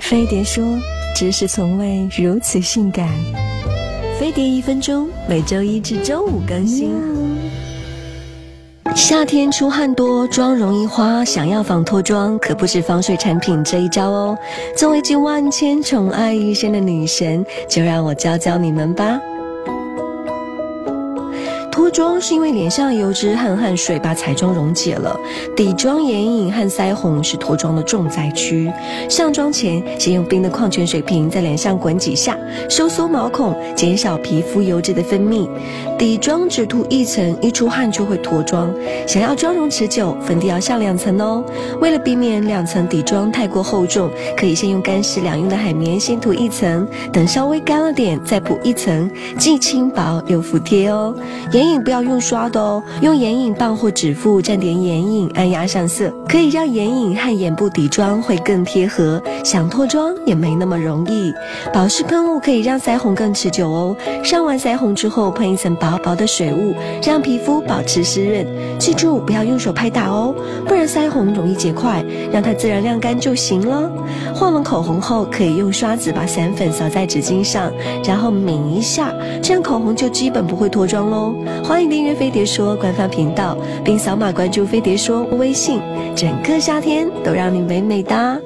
飞碟说：“知识从未如此性感。”飞碟一分钟，每周一至周五更新。夏天出汗多，妆容易花，想要防脱妆，可不止防水产品这一招哦。作为集万千宠爱一身的女神，就让我教教你们吧。脱妆是因为脸上的油脂和汗水把彩妆溶解了，底妆、眼影和腮红是脱妆的重灾区。上妆前，先用冰的矿泉水瓶在脸上滚几下，收缩毛孔，减少皮肤油脂的分泌。底妆只涂一层，一出汗就会脱妆。想要妆容持久，粉底要上两层哦。为了避免两层底妆太过厚重，可以先用干湿两用的海绵先涂一层，等稍微干了点再补一层，既轻薄又服帖哦。眼影不要用刷的哦，用眼影棒或指腹蘸点眼影，按压上色，可以让眼影和眼部底妆会更贴合，想脱妆也没那么容易。保湿喷雾可以让腮红更持久哦。上完腮红之后，喷一层薄薄的水雾，让皮肤保持湿润。记住不要用手拍打哦，不然腮红容易结块，让它自然晾干就行了。画完口红后，可以用刷子把散粉扫在纸巾上，然后抿一下，这样口红就基本不会脱妆喽。欢迎订阅飞碟说官方频道，并扫码关注飞碟说微信，整个夏天都让你美美哒。